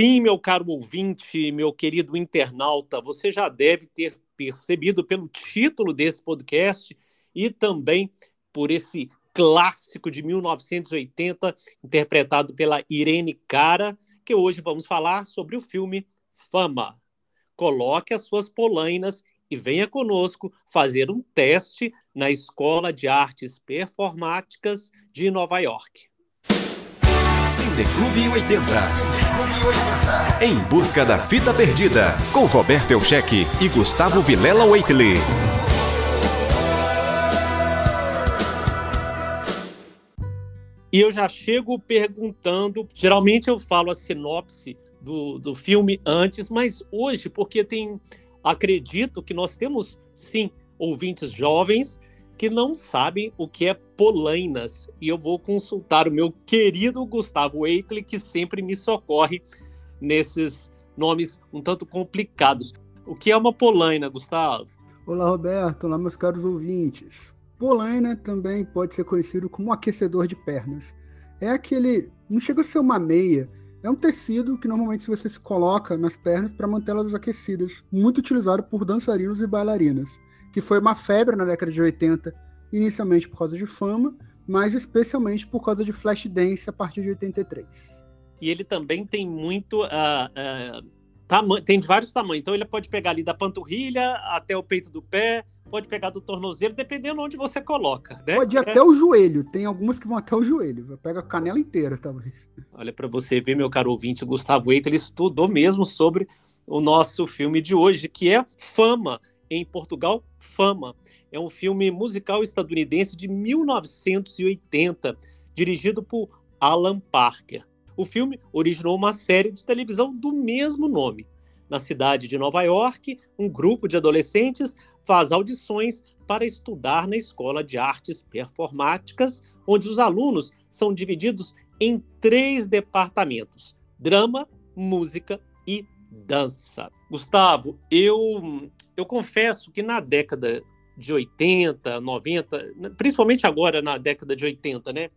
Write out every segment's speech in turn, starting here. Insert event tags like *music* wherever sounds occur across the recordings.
Sim, meu caro ouvinte, meu querido internauta, você já deve ter percebido pelo título desse podcast e também por esse clássico de 1980, interpretado pela Irene Cara, que hoje vamos falar sobre o filme Fama. Coloque as suas polainas e venha conosco fazer um teste na Escola de Artes Performáticas de Nova York. Cineclube 80. Cineclube 80. Em busca da fita perdida, com Roberto Elcheque e Gustavo Vilela Waitley. E eu já chego perguntando. Geralmente eu falo a sinopse do, do filme antes, mas hoje, porque tem. Acredito que nós temos, sim, ouvintes jovens que não sabem o que é polainas. E eu vou consultar o meu querido Gustavo Eitle, que sempre me socorre nesses nomes um tanto complicados. O que é uma polaina, Gustavo? Olá, Roberto. Olá, meus caros ouvintes. Polaina também pode ser conhecido como aquecedor de pernas. É aquele. Não chega a ser uma meia. É um tecido que normalmente você se coloca nas pernas para mantê-las aquecidas, muito utilizado por dançarinos e bailarinas que foi uma febre na década de 80, inicialmente por causa de fama, mas especialmente por causa de Flashdance a partir de 83. E ele também tem muito. Uh, uh, tem de vários tamanhos. Então ele pode pegar ali da panturrilha até o peito do pé, pode pegar do tornozelo, dependendo onde você coloca. Né? Pode ir é. até o joelho. Tem algumas que vão até o joelho. Pega a canela inteira, talvez. Olha, para você ver, meu caro ouvinte, o Gustavo Eito, ele estudou mesmo sobre o nosso filme de hoje, que é Fama em Portugal, Fama. É um filme musical estadunidense de 1980, dirigido por Alan Parker. O filme originou uma série de televisão do mesmo nome. Na cidade de Nova York, um grupo de adolescentes faz audições para estudar na Escola de Artes Performáticas, onde os alunos são divididos em três departamentos: drama, música e dança. Gustavo, eu eu confesso que na década de 80, 90, principalmente agora na década de 80, né?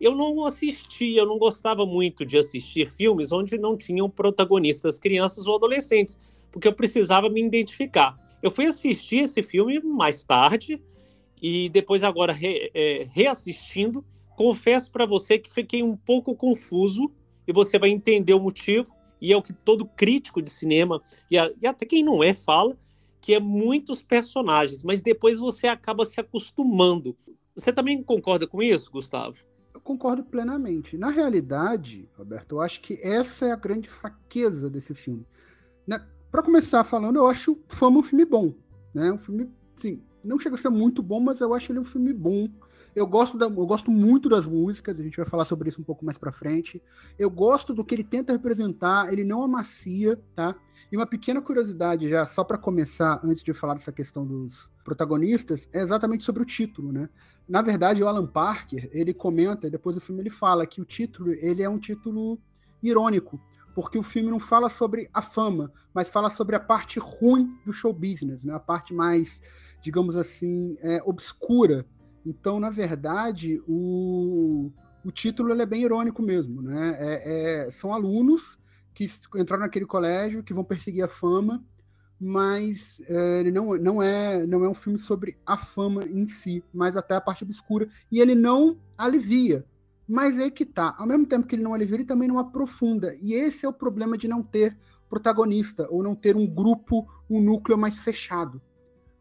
Eu não assistia, eu não gostava muito de assistir filmes onde não tinham protagonistas crianças ou adolescentes, porque eu precisava me identificar. Eu fui assistir esse filme mais tarde e depois agora re, é, reassistindo, confesso para você que fiquei um pouco confuso e você vai entender o motivo e é o que todo crítico de cinema e, a, e até quem não é fala que é muitos personagens, mas depois você acaba se acostumando. Você também concorda com isso, Gustavo? Eu concordo plenamente. Na realidade, Roberto, eu acho que essa é a grande fraqueza desse filme. Né? Para começar falando, eu acho Fama um filme bom. Né? Um filme, sim, não chega a ser muito bom, mas eu acho ele um filme bom. Eu gosto, da, eu gosto muito das músicas, a gente vai falar sobre isso um pouco mais para frente. Eu gosto do que ele tenta representar, ele não amacia, tá? E uma pequena curiosidade já, só para começar, antes de falar dessa questão dos protagonistas, é exatamente sobre o título, né? Na verdade, o Alan Parker, ele comenta, depois do filme ele fala que o título, ele é um título irônico, porque o filme não fala sobre a fama, mas fala sobre a parte ruim do show business, né? A parte mais, digamos assim, é, obscura então, na verdade, o, o título é bem irônico mesmo. Né? É, é, são alunos que entraram naquele colégio, que vão perseguir a fama, mas é, ele não, não, é, não é um filme sobre a fama em si, mas até a parte obscura. E ele não alivia. Mas é que tá. Ao mesmo tempo que ele não alivia, ele também não aprofunda. E esse é o problema de não ter protagonista, ou não ter um grupo, um núcleo mais fechado.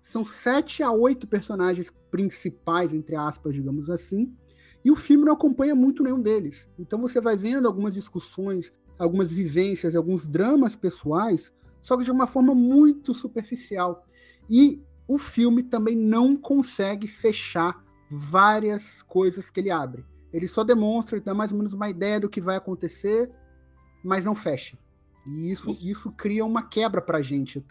São sete a oito personagens principais, entre aspas, digamos assim, e o filme não acompanha muito nenhum deles. Então você vai vendo algumas discussões, algumas vivências, alguns dramas pessoais, só que de uma forma muito superficial. E o filme também não consegue fechar várias coisas que ele abre. Ele só demonstra, dá mais ou menos uma ideia do que vai acontecer, mas não fecha. E isso, isso cria uma quebra pra gente. Eu,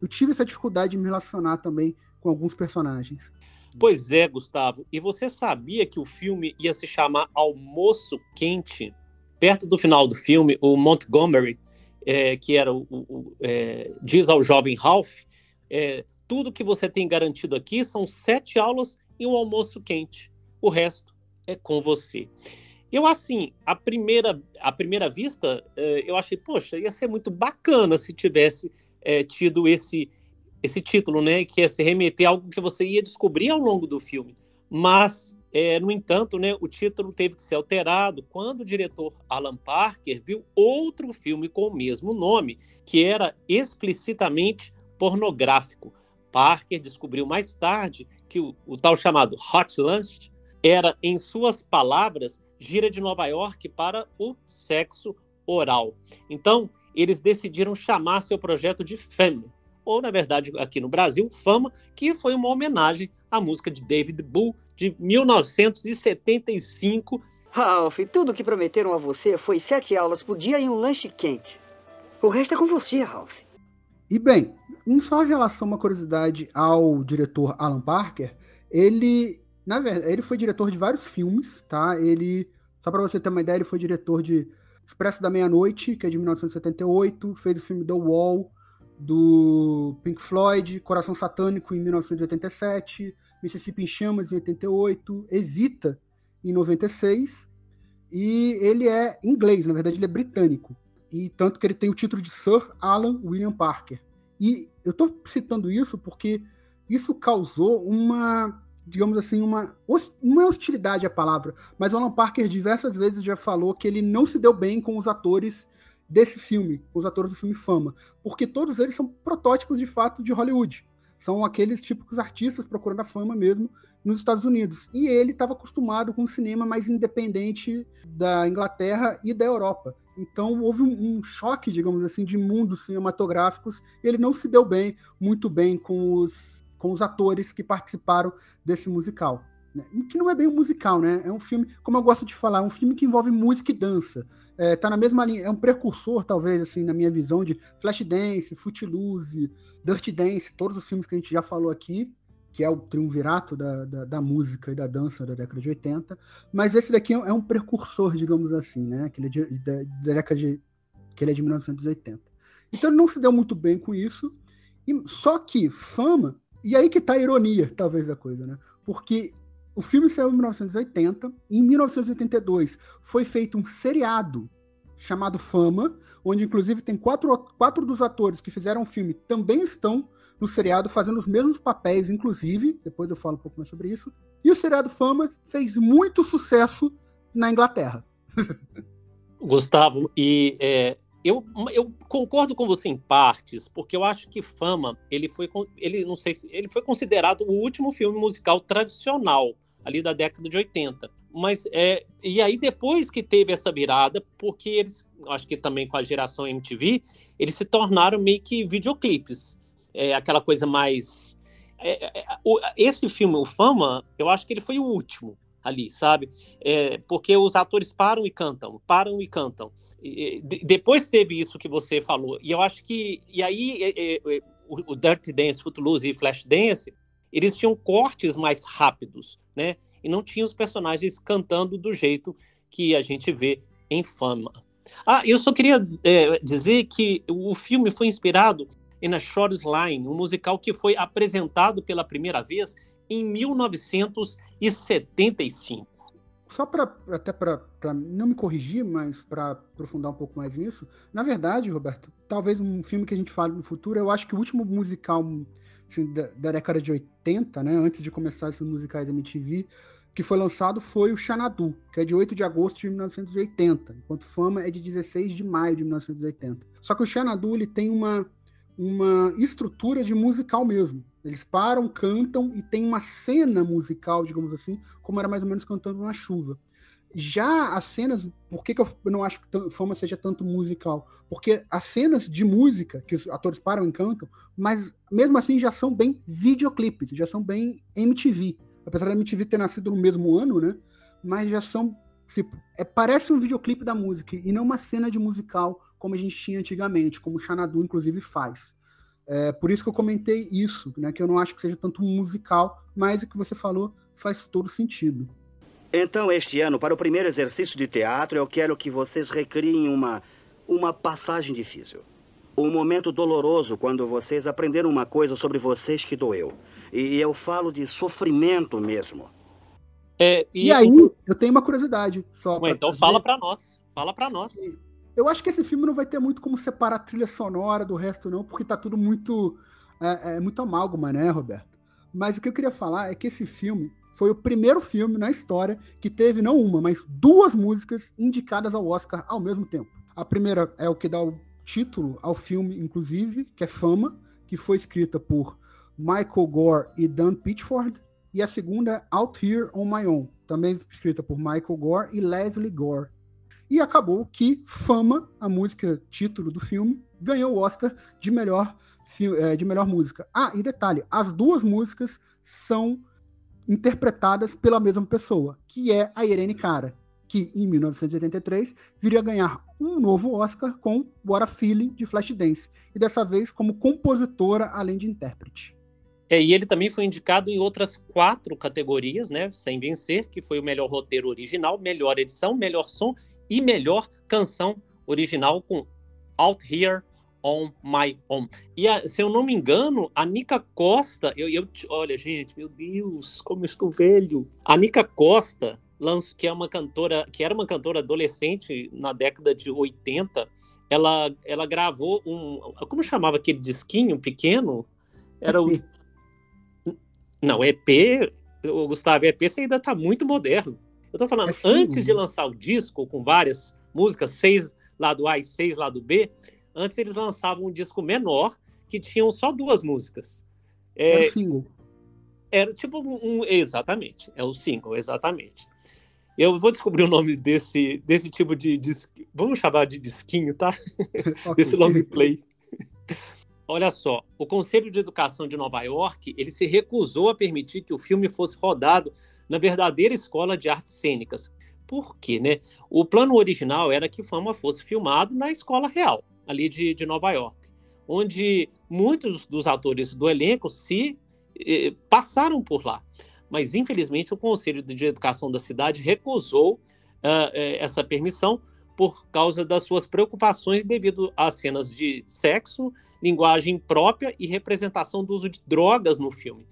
eu tive essa dificuldade de me relacionar também com alguns personagens. Pois é, Gustavo. E você sabia que o filme ia se chamar Almoço Quente? Perto do final do filme, o Montgomery, é, que era o, o é, diz ao jovem Ralph, é, tudo que você tem garantido aqui são sete aulas e um almoço quente. O resto é com você. Eu, assim, a primeira, a primeira vista, eh, eu achei, poxa, ia ser muito bacana se tivesse é, tido esse, esse título, né? Que é se remeter a algo que você ia descobrir ao longo do filme. Mas, é, no entanto, né, o título teve que ser alterado quando o diretor Alan Parker viu outro filme com o mesmo nome, que era explicitamente pornográfico. Parker descobriu mais tarde que o, o tal chamado Hot Lunch era, em suas palavras, gira de Nova York para o sexo oral. Então, eles decidiram chamar seu projeto de Femme, ou na verdade aqui no Brasil, Fama, que foi uma homenagem à música de David Bull de 1975. Ralph, tudo que prometeram a você foi sete aulas por dia e um lanche quente. O resto é com você, Ralph. E bem, em só relação, uma curiosidade ao diretor Alan Parker, ele na verdade, ele foi diretor de vários filmes, tá? Ele, só para você ter uma ideia, ele foi diretor de Expresso da Meia-Noite, que é de 1978, fez o filme The Wall, do Pink Floyd, Coração Satânico, em 1987, Mississippi em Chamas, em 88, Evita, em 96, e ele é inglês, na verdade ele é britânico, e tanto que ele tem o título de Sir Alan William Parker. E eu estou citando isso porque isso causou uma digamos assim, uma. Não é hostilidade a palavra, mas o Alan Parker diversas vezes já falou que ele não se deu bem com os atores desse filme, os atores do filme Fama, porque todos eles são protótipos de fato de Hollywood. São aqueles típicos artistas procurando a fama mesmo nos Estados Unidos. E ele estava acostumado com o cinema mais independente da Inglaterra e da Europa. Então houve um, um, choque, digamos assim, de mundos cinematográficos. Ele não se deu bem, muito bem com os com os atores que participaram desse musical. Né? Que não é bem um musical, né? É um filme, como eu gosto de falar, é um filme que envolve música e dança. É, tá na mesma linha, é um precursor, talvez, assim, na minha visão, de Flashdance, Footloose, Dirty Dance, todos os filmes que a gente já falou aqui, que é o triunvirato da, da, da, música e da dança da década de 80. Mas esse daqui é um precursor, digamos assim, né? Que ele é de, da, da década de, que ele é de 1980. Então ele não se deu muito bem com isso. E, só que fama e aí que tá a ironia, talvez, da coisa, né? Porque o filme saiu em 1980, e em 1982 foi feito um seriado chamado Fama, onde inclusive tem quatro, quatro dos atores que fizeram o filme também estão no seriado fazendo os mesmos papéis, inclusive, depois eu falo um pouco mais sobre isso. E o seriado Fama fez muito sucesso na Inglaterra. *laughs* Gustavo, e é, eu, eu concordo com você em partes, porque eu acho que Fama, ele foi, ele não sei se ele foi considerado o último filme musical tradicional ali da década de 80. Mas é, e aí depois que teve essa virada, porque eles, acho que também com a geração MTV, eles se tornaram meio que videoclipes, é, aquela coisa mais é, é, o, esse filme, o Fama, eu acho que ele foi o último ali, sabe? É, porque os atores param e cantam, param e cantam. E, de, depois teve isso que você falou, e eu acho que. E aí, é, é, é o, o Dirty Dance, Footloose e Flashdance, eles tinham cortes mais rápidos, né? E não tinham os personagens cantando do jeito que a gente vê em Fama. Ah, eu só queria é, dizer que o filme foi inspirado em A Short Line, um musical que foi apresentado pela primeira vez em 1975. Só para até para não me corrigir, mas para aprofundar um pouco mais nisso, na verdade, Roberto, talvez um filme que a gente fale no futuro, eu acho que o último musical assim, da, da, década de 80, né, antes de começar esses musicais MTV, que foi lançado foi o Xanadu, que é de 8 de agosto de 1980, enquanto Fama é de 16 de maio de 1980. Só que o Xanadu ele tem uma uma estrutura de musical mesmo. Eles param, cantam e tem uma cena musical, digamos assim, como era mais ou menos cantando na chuva. Já as cenas, por que, que eu não acho que Fama seja tanto musical? Porque as cenas de música, que os atores param e cantam, mas mesmo assim já são bem videoclipes, já são bem MTV. Apesar da MTV ter nascido no mesmo ano, né? Mas já são, tipo, é, parece um videoclipe da música e não uma cena de musical como a gente tinha antigamente, como o Xanadu, inclusive, faz. É, por isso que eu comentei isso, né, que eu não acho que seja tanto musical, mas o que você falou faz todo sentido. Então, este ano, para o primeiro exercício de teatro, eu quero que vocês recriem uma, uma passagem difícil. Um momento doloroso quando vocês aprenderam uma coisa sobre vocês que doeu. E eu falo de sofrimento mesmo. É, e, e, aí, eu tenho uma curiosidade. Só Ué, então fala para nós. Fala para nós. Eu acho que esse filme não vai ter muito como separar a trilha sonora do resto, não, porque tá tudo muito. É, é muito amálgama, né, Roberto? Mas o que eu queria falar é que esse filme foi o primeiro filme na história que teve não uma, mas duas músicas indicadas ao Oscar ao mesmo tempo. A primeira é o que dá o título ao filme, inclusive, que é Fama, que foi escrita por Michael Gore e Dan Pitchford, e a segunda é Out Here on My Own, também escrita por Michael Gore e Leslie Gore. E acabou que Fama, a música título do filme, ganhou o Oscar de melhor, eh, de melhor música. Ah, e detalhe, as duas músicas são interpretadas pela mesma pessoa, que é a Irene Cara, que em 1983 viria a ganhar um novo Oscar com What a Feeling de Flashdance, e dessa vez como compositora além de intérprete. É, e ele também foi indicado em outras quatro categorias, né, sem vencer, que foi o melhor roteiro original, melhor edição, melhor som e melhor canção original com Out Here on My Own. E a, se eu não me engano, a Nica Costa, eu, eu, olha gente, meu Deus, como eu estou velho. A Nica Costa, que é uma cantora, que era uma cantora adolescente na década de 80, ela, ela gravou um, como chamava aquele disquinho pequeno? Era o *laughs* Não, EP, Gustavo, EP você ainda tá muito moderno. Eu tô falando, é antes de lançar o disco com várias músicas, seis lado A e seis lado B, Antes eles lançavam um disco menor que tinham só duas músicas. É, era single. Era tipo um, um, Exatamente, é o single, exatamente. Eu vou descobrir o nome desse, desse tipo de disco. Vamos chamar de disquinho, tá? *laughs* okay. Desse long play. Olha só, o Conselho de Educação de Nova York ele se recusou a permitir que o filme fosse rodado na verdadeira escola de artes cênicas. Por quê, né? O plano original era que Fama fosse filmado na escola real ali de, de Nova York, onde muitos dos atores do elenco se eh, passaram por lá. Mas, infelizmente, o Conselho de Educação da cidade recusou uh, essa permissão por causa das suas preocupações devido às cenas de sexo, linguagem própria e representação do uso de drogas no filme.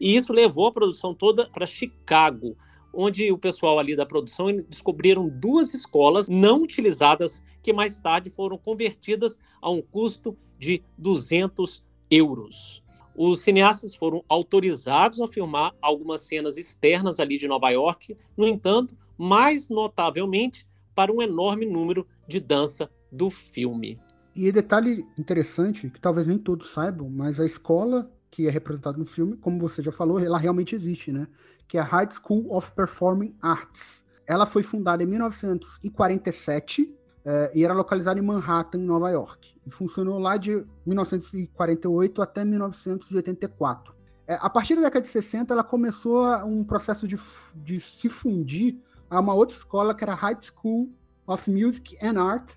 E isso levou a produção toda para Chicago, onde o pessoal ali da produção descobriram duas escolas não utilizadas que mais tarde foram convertidas a um custo de 200 euros. Os cineastas foram autorizados a filmar algumas cenas externas ali de Nova York, no entanto, mais notavelmente para um enorme número de dança do filme. E detalhe interessante, que talvez nem todos saibam, mas a escola que é representada no filme, como você já falou, ela realmente existe, né? Que é a High School of Performing Arts. Ela foi fundada em 1947 é, e era localizada em Manhattan, em Nova York. E funcionou lá de 1948 até 1984. É, a partir da década de 60, ela começou um processo de, de se fundir a uma outra escola que era High School of Music and Art,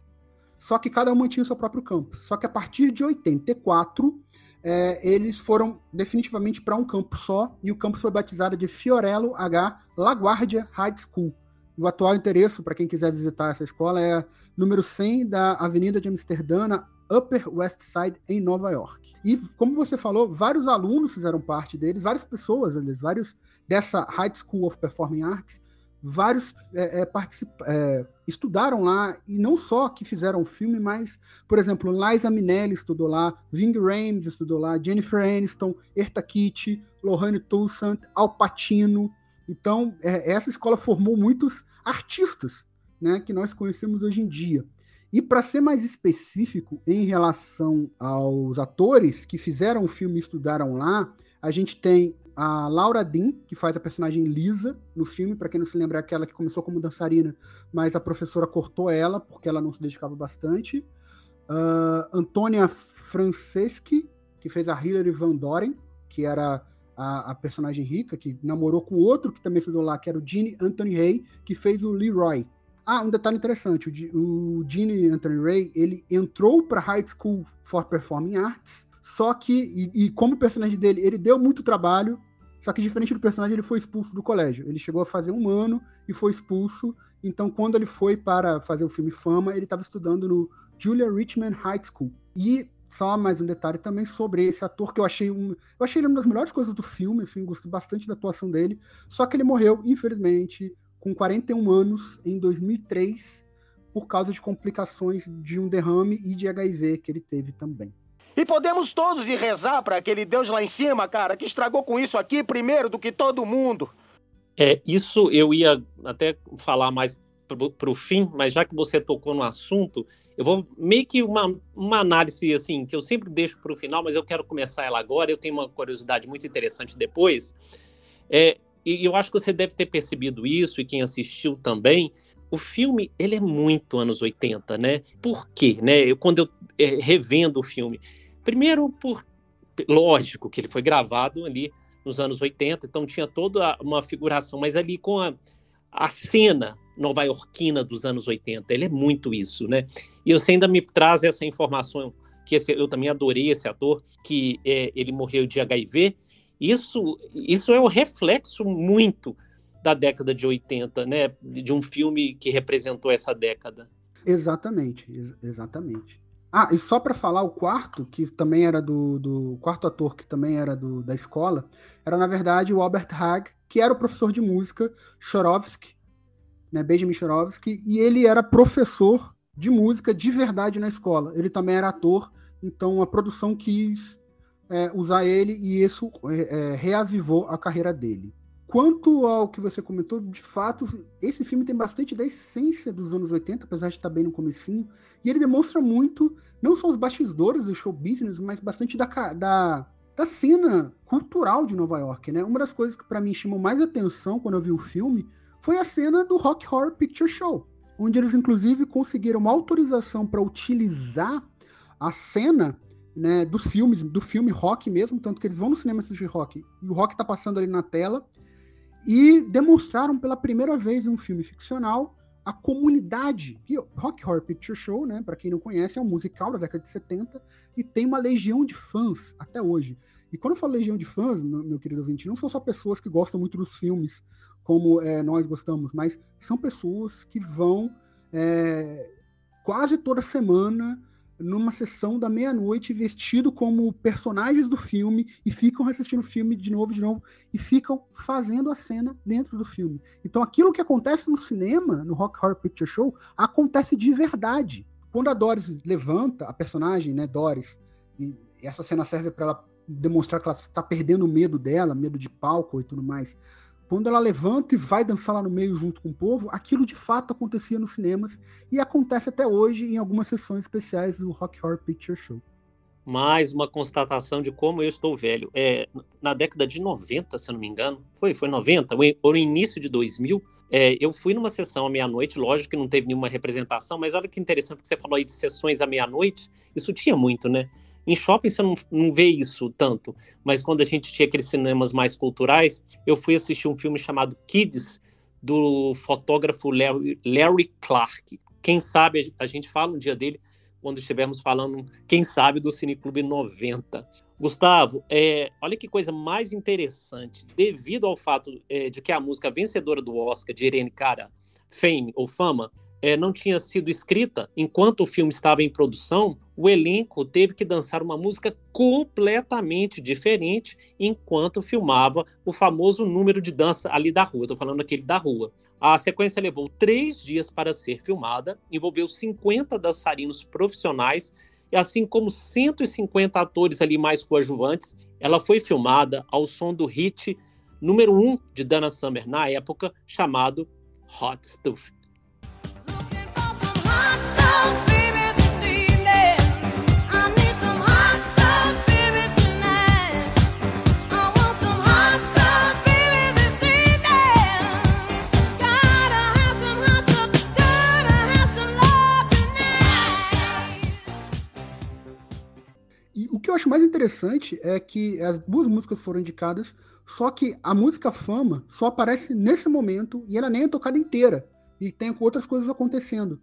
só que cada uma tinha o seu próprio campus. Só que a partir de 84, é, eles foram definitivamente para um campus só, e o campus foi batizado de Fiorello H. LaGuardia High School. O atual endereço, para quem quiser visitar essa escola, é número 100 da Avenida de Amsterdã, na Upper West Side, em Nova York. E, como você falou, vários alunos fizeram parte deles, várias pessoas, aliás, vários dessa High School of Performing Arts, vários é, é, é, estudaram lá, e não só que fizeram o filme, mas, por exemplo, Liza Minnelli estudou lá, Ving Rhames estudou lá, Jennifer Aniston, Erta Kitt, Lohane Toussaint, Al Pacino. Então, é, essa escola formou muitos artistas né, que nós conhecemos hoje em dia. E para ser mais específico em relação aos atores que fizeram o filme e estudaram lá, a gente tem a Laura Dean, que faz a personagem Lisa no filme, para quem não se lembra, é aquela que começou como dançarina, mas a professora cortou ela porque ela não se dedicava bastante. Uh, Antônia Franceschi, que fez a Hilary Van Doren, que era a, a, personagem rica, que namorou com outro que também estudou lá, que era o Gene Anthony Ray, que fez o Leroy. Ah, um detalhe interessante, o, o Gene Anthony Ray, ele entrou para High School for Performing Arts, só que, e, e como personagem dele, ele deu muito trabalho, só que diferente do personagem, ele foi expulso do colégio. Ele chegou a fazer um ano e foi expulso. Então, quando ele foi para fazer o filme Fama, ele estava estudando no Julia Richmond High School. E só mais um detalhe também sobre esse ator que eu achei um, eu achei ele uma das melhores coisas do filme, assim, gostei bastante da atuação dele. Só que ele morreu, infelizmente, com 41 anos em 2003 por causa de complicações de um derrame e de HIV que ele teve também. E podemos todos ir rezar para aquele Deus lá em cima, cara, que estragou com isso aqui primeiro do que todo mundo. É, isso eu ia até falar mais para o fim, mas já que você tocou no assunto, eu vou meio que uma, uma análise assim, que eu sempre deixo para o final, mas eu quero começar ela agora. Eu tenho uma curiosidade muito interessante depois. É, e eu acho que você deve ter percebido isso, e quem assistiu também. O filme, ele é muito anos 80, né? Por quê? Né? Eu, quando eu é, revendo o filme, Primeiro, por lógico que ele foi gravado ali nos anos 80, então tinha toda uma figuração, mas ali com a, a cena nova-iorquina dos anos 80, ele é muito isso, né? E você ainda me traz essa informação, que esse, eu também adorei esse ator, que é, ele morreu de HIV. Isso, isso é o reflexo muito da década de 80, né? De um filme que representou essa década. Exatamente, ex exatamente. Ah, e só para falar, o quarto, que também era do, do quarto ator, que também era do, da escola, era na verdade o Albert Hag, que era o professor de música Chorovsky, né, Benjamin Chorovsky, e ele era professor de música de verdade na escola. Ele também era ator, então a produção quis é, usar ele e isso é, é reavivou a carreira dele. Quanto ao que você comentou, de fato, esse filme tem bastante da essência dos anos 80, apesar de estar bem no comecinho, e ele demonstra muito, não só os bastidores do show business, mas bastante da, da, da cena cultural de Nova York, né? Uma das coisas que para mim chamou mais atenção quando eu vi o filme foi a cena do Rock Horror Picture Show, onde eles inclusive conseguiram uma autorização para utilizar a cena né, dos filmes, do filme rock mesmo, tanto que eles vão no cinema assistir rock, e o rock tá passando ali na tela, e demonstraram pela primeira vez em um filme ficcional a comunidade. E Rock Horror Picture Show, né, para quem não conhece, é um musical da década de 70 e tem uma legião de fãs até hoje. E quando eu falo legião de fãs, meu, querido ouvinte, não são só pessoas que gostam muito dos filmes, como é, nós gostamos, mas são pessoas que vão é, quase toda semana numa sessão da meia-noite vestido como personagens do filme e ficam assistindo o filme de novo, de novo e ficam fazendo a cena dentro do filme. Então aquilo que acontece no cinema, no Rock Horror Picture Show, acontece de verdade. Quando a Doris levanta, a personagem, né, Doris, e essa cena serve para ela demonstrar que ela está perdendo o medo dela, medo de palco e tudo mais quando ela levanta e vai dançar lá no meio junto com o povo, aquilo de fato acontecia nos cinemas e acontece até hoje em algumas sessões especiais do Rock Horror Picture Show. Mais uma constatação de como eu estou velho. É, na década de 90, se eu não me engano, foi, foi 90, ou no início de 2000, é, eu fui numa sessão à meia-noite, lógico que não teve nenhuma representação, mas olha que interessante que você falou aí de sessões à meia-noite, isso tinha muito, né? Em shopping você não, não vê isso tanto, mas quando a gente tinha aqueles cinemas mais culturais, eu fui assistir um filme chamado Kids, do fotógrafo Larry, Larry Clark. Quem sabe a gente fala um dia dele, quando estivermos falando, quem sabe, do Cineclube 90. Gustavo, é, olha que coisa mais interessante. Devido ao fato é, de que a música vencedora do Oscar, de Irene Cara, Fame ou Fama, é, não tinha sido escrita enquanto o filme estava em produção, o elenco teve que dançar uma música completamente diferente enquanto filmava o famoso número de dança ali da rua. Estou falando aquele da rua. A sequência levou três dias para ser filmada, envolveu 50 dançarinos profissionais e assim como 150 atores ali mais coadjuvantes, ela foi filmada ao som do hit número um de Dana Summer na época, chamado Hot Stuff. Mais interessante é que as duas músicas foram indicadas, só que a música Fama só aparece nesse momento e ela nem é tocada inteira. E tem outras coisas acontecendo.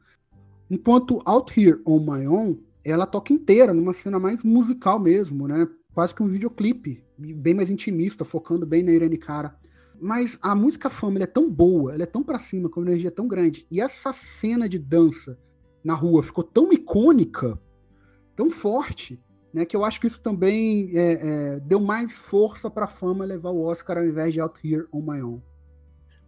Enquanto Out Here on My Own, ela toca inteira, numa cena mais musical mesmo, né? Quase que um videoclipe, bem mais intimista, focando bem na Irene Cara. Mas a música Fama é tão boa, ela é tão para cima, com uma energia tão grande. E essa cena de dança na rua ficou tão icônica, tão forte, né, que eu acho que isso também é, é, deu mais força para a fama levar o Oscar ao invés de Out Here on My Own.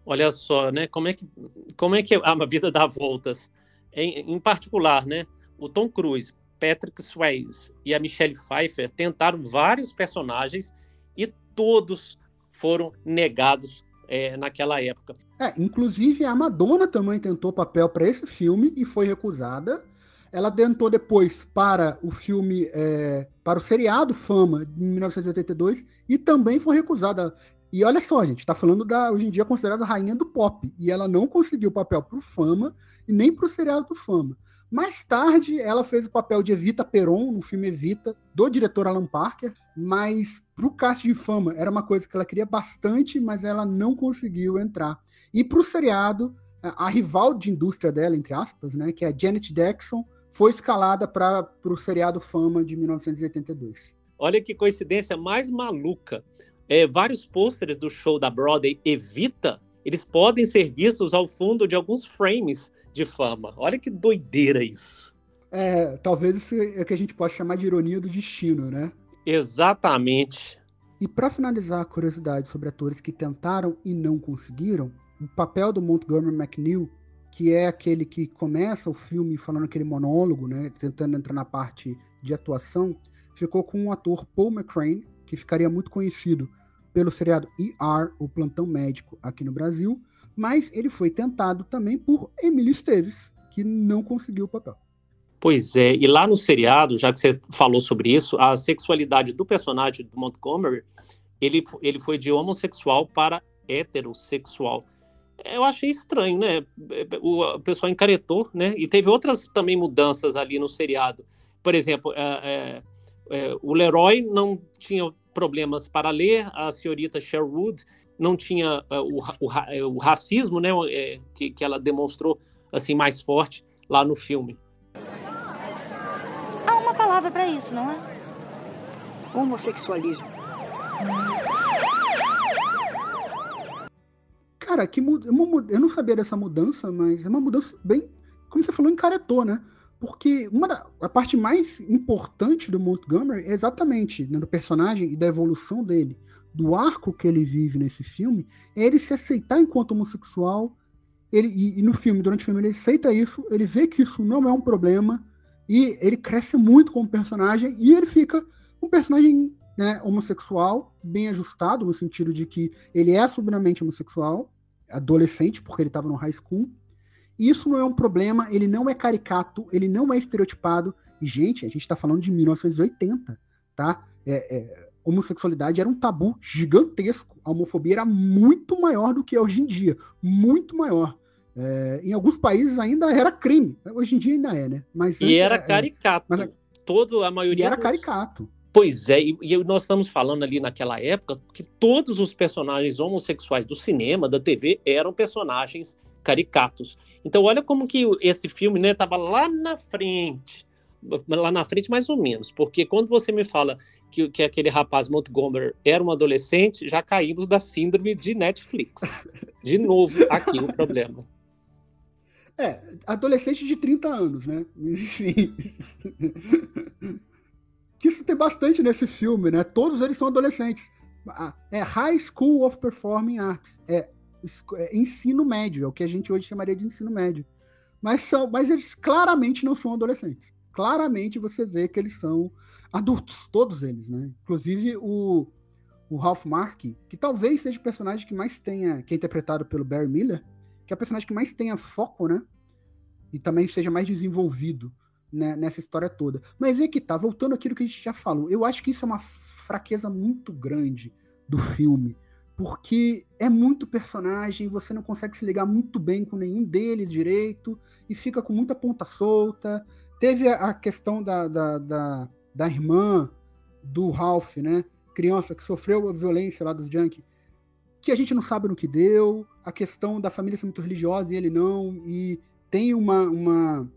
Olha só, né? Como é que, como é que a *laughs* vida dá voltas? Em, em particular, né? O Tom Cruise, Patrick Swayze e a Michelle Pfeiffer tentaram vários personagens e todos foram negados é, naquela época. É, inclusive a Madonna também tentou papel para esse filme e foi recusada. Ela tentou depois para o filme, é, para o seriado Fama, de 1982, e também foi recusada. E olha só, gente, está falando da, hoje em dia, considerada rainha do pop. E ela não conseguiu papel para o Fama e nem para o seriado do Fama. Mais tarde, ela fez o papel de Evita Peron no filme Evita, do diretor Alan Parker, mas para o cast de fama era uma coisa que ela queria bastante, mas ela não conseguiu entrar. E para o seriado, a rival de indústria dela, entre aspas, né, que é a Janet Jackson, foi escalada para o seriado Fama de 1982. Olha que coincidência mais maluca. É, vários pôsteres do show da Broadway Evita, eles podem ser vistos ao fundo de alguns frames de fama. Olha que doideira isso. É, talvez isso é que a gente possa chamar de ironia do destino, né? Exatamente. E para finalizar a curiosidade sobre atores que tentaram e não conseguiram, o papel do Montgomery McNeil que é aquele que começa o filme falando aquele monólogo, né, tentando entrar na parte de atuação, ficou com o ator Paul McCrane, que ficaria muito conhecido pelo seriado ER, o Plantão Médico, aqui no Brasil, mas ele foi tentado também por Emílio Esteves, que não conseguiu o papel. Pois é, e lá no seriado, já que você falou sobre isso, a sexualidade do personagem do Montgomery, ele, ele foi de homossexual para heterossexual eu achei estranho, né? O, pessoal encaretou, né? E teve outras também mudanças ali no seriado. Por exemplo, é, é, é, o Leroy não tinha problemas para ler, a senhorita Sherwood não tinha é, o, o, é, o, racismo, né? É, que, que ela demonstrou assim mais forte lá no filme. Há uma palavra para isso, não é? Homossexualismo. Cara, que muda, eu não sabia dessa mudança, mas é uma mudança bem, como você falou, encaretou, né? Porque uma da, a parte mais importante do Montgomery é exatamente né, do personagem e da evolução dele, do arco que ele vive nesse filme, é ele se aceitar enquanto homossexual. Ele, e, e no filme, durante o filme, ele aceita isso, ele vê que isso não é um problema, e ele cresce muito como personagem, e ele fica um personagem né, homossexual, bem ajustado, no sentido de que ele é sublimamente homossexual, adolescente, porque ele estava no high school. Isso não é um problema, ele não é caricato, ele não é estereotipado. E, gente, a gente está falando de 1980, tá? É, é, homossexualidade era um tabu gigantesco. A homofobia era muito maior do que é hoje em dia. Muito maior. É, em alguns países ainda era crime. Hoje em dia ainda é, né? Mas e era é, é, caricato. Mas, Todo, a maioria. E era dos... caricato. Pois é, e, e, nós estamos falando ali naquela época que todos os personagens homossexuais do cinema, da TV, eram personagens caricatos. Então olha como que esse filme né, estava lá na frente, lá na frente mais ou menos, porque quando você me fala que, que aquele rapaz Montgomery era um adolescente, já caímos da síndrome de Netflix. *laughs* De novo, aqui o problema. É, adolescente de 30 anos, né? *laughs* Enfim que isso tem bastante nesse filme, né? Todos eles são adolescentes. É High School of Performing Arts. É, é, ensino médio, é o que a gente hoje chamaria de ensino médio. Mas, são, mas eles claramente não são adolescentes. Claramente você vê que eles são adultos, todos eles, né? Inclusive o, o Ralph Mark, que talvez seja o personagem que mais tenha, que é interpretado pelo Barry Miller, que é o personagem que mais tenha foco, né? E também seja mais desenvolvido né, nessa história toda. Mas é que tá, voltando àquilo que a gente já falou, eu acho que isso é uma fraqueza muito grande do filme, porque é muito personagem, você não consegue se ligar muito bem com nenhum deles direito, e fica com muita ponta solta. Teve a questão da, da, da, da irmã do Ralph, né? Criança que sofreu a violência lá dos Junkies, que a gente não sabe no que deu, a questão da família ser muito religiosa e ele não, e tem uma, uma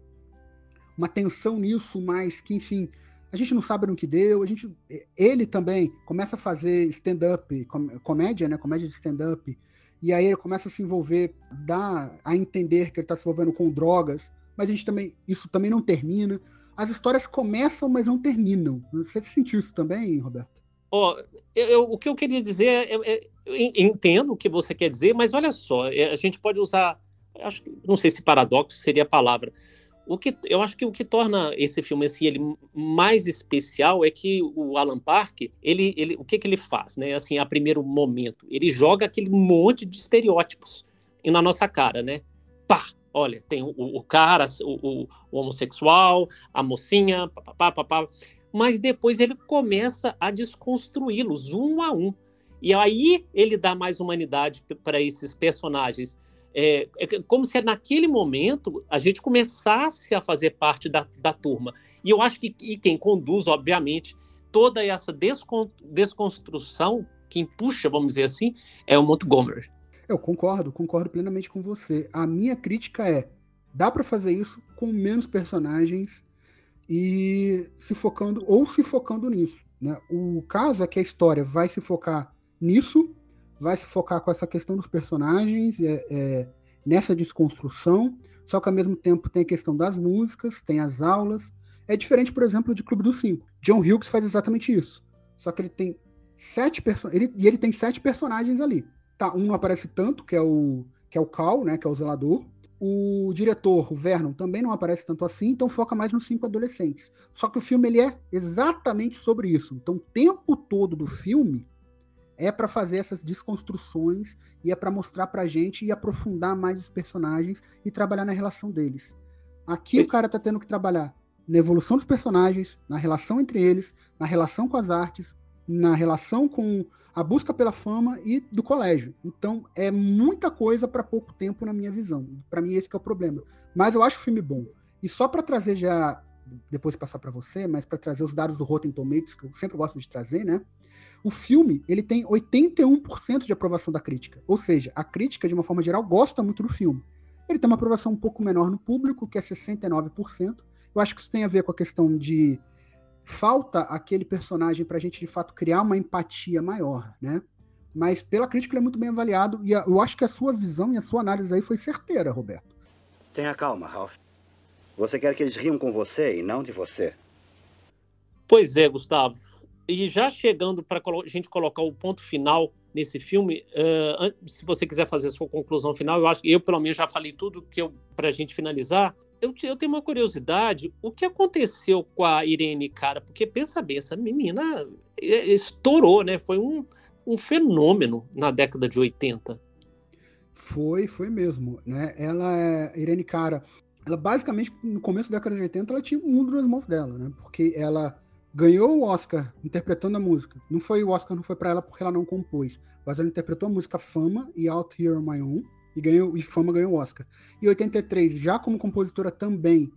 uma tensão nisso, mas que, enfim, a gente não sabe no que deu. A gente, ele também começa a fazer stand-up, comédia, né? Comédia de stand-up. E aí ele começa a se envolver, dá a entender que ele está se envolvendo com drogas. Mas a gente também, isso também não termina. as histórias começam, mas não terminam. Você sentiu isso também, Roberto? Oh, eu, eu, o que eu queria dizer é, é, é entendo o que você quer dizer, mas olha só, a gente pode usar, acho, não sei se paradoxo seria a palavra. O que eu acho que o que torna esse filme assim ele mais especial é que o Alan Park, ele, ele o que que ele faz, né? Assim, a primeiro momento, ele joga aquele monte de estereótipos na nossa cara, né? Pá, olha, tem o, o cara, o, o, homossexual, a mocinha, papapá, papá. Mas depois ele começa a desconstruí-los um a um. E aí ele dá mais humanidade para esses personagens. É, é, como se naquele momento a gente começasse a fazer parte da, da turma. E eu acho que e quem conduz, obviamente, toda essa descon, desconstrução, quem puxa, vamos dizer assim, é o Montgomery. Eu concordo, concordo plenamente com você. A minha crítica é: dá para fazer isso com menos personagens e se focando ou se focando nisso. Né? O caso é que a história vai se focar nisso vai se focar com essa questão dos personagens, é, é, nessa desconstrução, só que ao mesmo tempo tem a questão das músicas, tem as aulas. É diferente, por exemplo, de Clube dos Cinco. John Hughes faz exatamente isso. Só que ele tem sete personagens. E ele tem sete personagens ali. Tá, um não aparece tanto, que é o que é o Cal, né? Que é o zelador. O diretor, o Vernon, também não aparece tanto assim, então foca mais nos cinco adolescentes. Só que o filme ele é exatamente sobre isso. Então, o tempo todo do filme é para fazer essas desconstruções e é para mostrar pra gente e aprofundar mais os personagens e trabalhar na relação deles. Aqui o cara tá tendo que trabalhar na evolução dos personagens, na relação entre eles, na relação com as artes, na relação com a busca pela fama e do colégio. Então é muita coisa para pouco tempo na minha visão. Para mim esse é o problema. Mas eu acho o filme bom. E só para trazer já depois passar para você, mas para trazer os dados do Rotten Tomatoes que eu sempre gosto de trazer, né? O filme, ele tem 81% de aprovação da crítica. Ou seja, a crítica, de uma forma geral, gosta muito do filme. Ele tem uma aprovação um pouco menor no público, que é 69%. Eu acho que isso tem a ver com a questão de falta aquele personagem para a gente, de fato, criar uma empatia maior, né? Mas pela crítica ele é muito bem avaliado e eu acho que a sua visão e a sua análise aí foi certeira, Roberto. Tenha calma, Ralph. Você quer que eles riam com você e não de você. Pois é, Gustavo e já chegando para a gente colocar o ponto final nesse filme, uh, se você quiser fazer a sua conclusão final, eu acho que eu, pelo menos, já falei tudo que eu para a gente finalizar. Eu, eu, tenho uma curiosidade: o que aconteceu com a Irene, cara? Porque pensa bem, essa menina estourou, né? Foi um, um fenômeno na década de 80. Foi, foi mesmo, né? Ela é Irene Cara. Ela basicamente no começo da década de 80 ela tinha o mundo nas mãos dela, né? Porque ela ganhou o Oscar interpretando a música. Não foi o Oscar, não foi para ela porque ela não compôs, mas ela interpretou a música Fama e Out Here on My Own e ganhou e Fama ganhou o Oscar. Em 83, já como compositora também,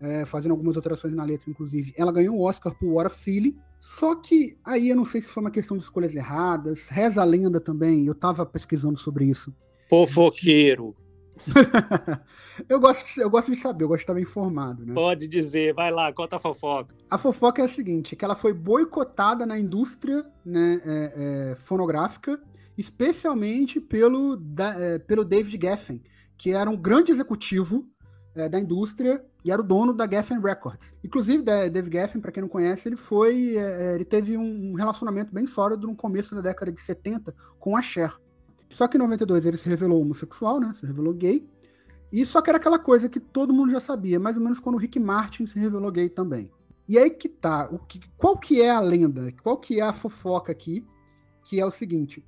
é, fazendo algumas alterações na letra, inclusive, ela ganhou o Oscar por What a Feeling. Só que aí eu não sei se foi uma questão de escolhas erradas. Reza a lenda também, eu tava pesquisando sobre isso. Fofoqueiro. *laughs* eu, gosto de, eu gosto de saber, eu gosto de estar bem informado, né? Pode dizer, vai lá, conta a fofoca. A fofoca é a seguinte, que ela foi boicotada na indústria né, é, é, fonográfica, especialmente pelo, da, é, pelo David Geffen, que era um grande executivo é, da indústria e era o dono da Geffen Records. Inclusive, David Geffen, para quem não conhece, ele foi, é, ele teve um relacionamento bem sólido no começo da década de 70 com a Cher. Só que em 92 ele se revelou homossexual, né? Se revelou gay. E só que era aquela coisa que todo mundo já sabia, mais ou menos quando o Rick Martin se revelou gay também. E aí que tá, o que, qual que é a lenda? Qual que é a fofoca aqui? Que é o seguinte,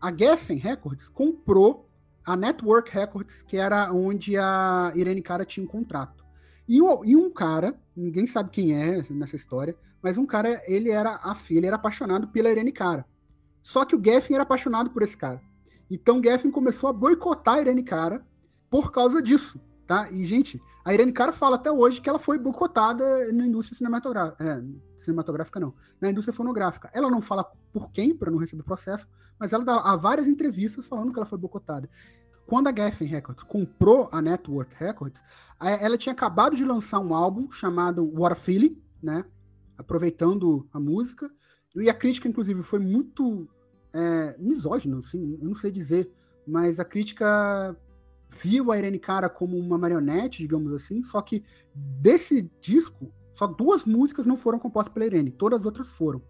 a Geffen Records comprou a Network Records, que era onde a Irene Cara tinha um contrato. E um, e um cara, ninguém sabe quem é nessa história, mas um cara, ele era afim, ele era apaixonado pela Irene Cara. Só que o Geffen era apaixonado por esse cara. Então Geffen começou a boicotar a Irene Cara por causa disso, tá? E, gente, a Irene Cara fala até hoje que ela foi boicotada na indústria cinematográfica. É, cinematográfica não, na indústria fonográfica. Ela não fala por quem, para não receber processo, mas ela dá várias entrevistas falando que ela foi boicotada. Quando a Geffen Records comprou a Network Records, ela tinha acabado de lançar um álbum chamado What a Feeling, né? Aproveitando a música. E a crítica, inclusive, foi muito é, misógino, assim, eu não sei dizer, mas a crítica viu a Irene Cara como uma marionete, digamos assim, só que desse disco Só duas músicas não foram compostas pela Irene, todas as outras foram.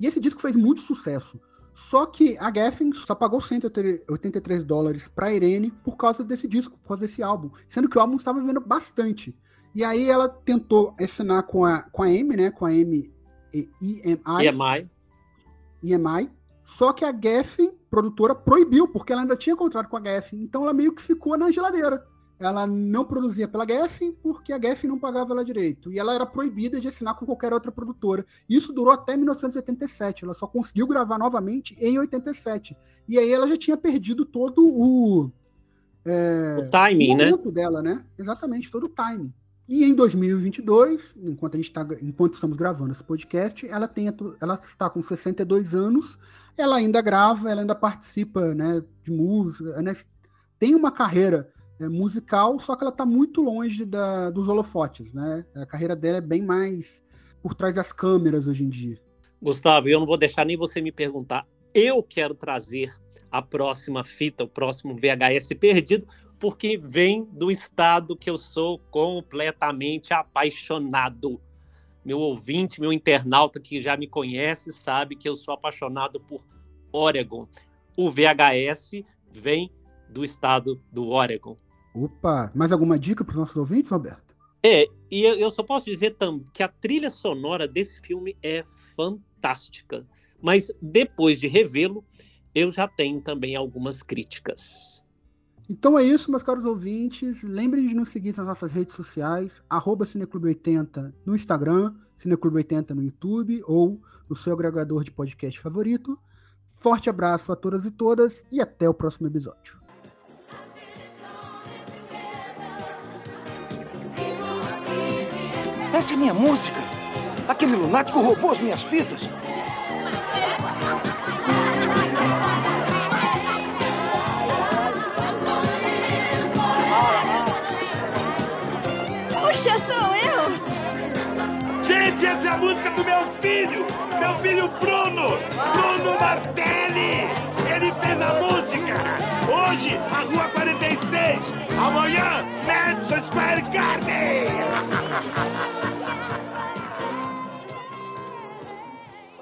E esse disco fez muito sucesso. Só que a Geffen só pagou 183 dólares para Irene por causa desse disco, por causa desse álbum, sendo que o álbum estava vendendo bastante. E aí ela tentou assinar com a, com a Amy, né? Com a Amy EMI. EMI. EMI. Só que a Geffen, produtora, proibiu, porque ela ainda tinha contrato com a Geffen. Então ela meio que ficou na geladeira ela não produzia pela Geffen porque a Geffen não pagava ela direito. E ela era proibida de assinar com qualquer outra produtora. Isso durou até 1987. Ela só conseguiu gravar novamente em 87. E aí ela já tinha perdido todo o. É, o timing, o né? dela, né? Exatamente, todo o timing. E em 2022, enquanto a gente tá, enquanto estamos gravando esse podcast, ela tem ela está com 62 anos, ela ainda grava, ela ainda participa, né, de música, né, tem uma carreira é, musical, só que ela está muito longe da, dos holofotes, né? A carreira dela é bem mais por trás das câmeras hoje em dia. Gustavo, eu não vou deixar nem você me perguntar. Eu quero trazer a próxima fita, o próximo VHS perdido, porque vem do estado que eu sou completamente apaixonado. Meu ouvinte, meu internauta que já me conhece, sabe que eu sou apaixonado por Oregon. O VHS vem do estado do Oregon. Opa, mais alguma dica para os nossos ouvintes, Roberto? É, e eu só posso dizer também que a trilha sonora desse filme é fantástica. Mas depois de revê-lo, eu já tenho também algumas críticas. Então é isso, meus caros ouvintes. Lembrem de nos seguir nas nossas redes sociais, arroba Cineclube80 no Instagram, Cineclube80 no YouTube ou no seu agregador de podcast favorito. Forte abraço a todas e todas e até o próximo episódio. Essa é minha música. Aquele lunático roubou as minhas fitas. essa é a música do meu filho, meu filho Bruno, Bruno Martelli. Ele fez a música. Hoje, a Rua 46. Amanhã, Madison Square Garden. *laughs*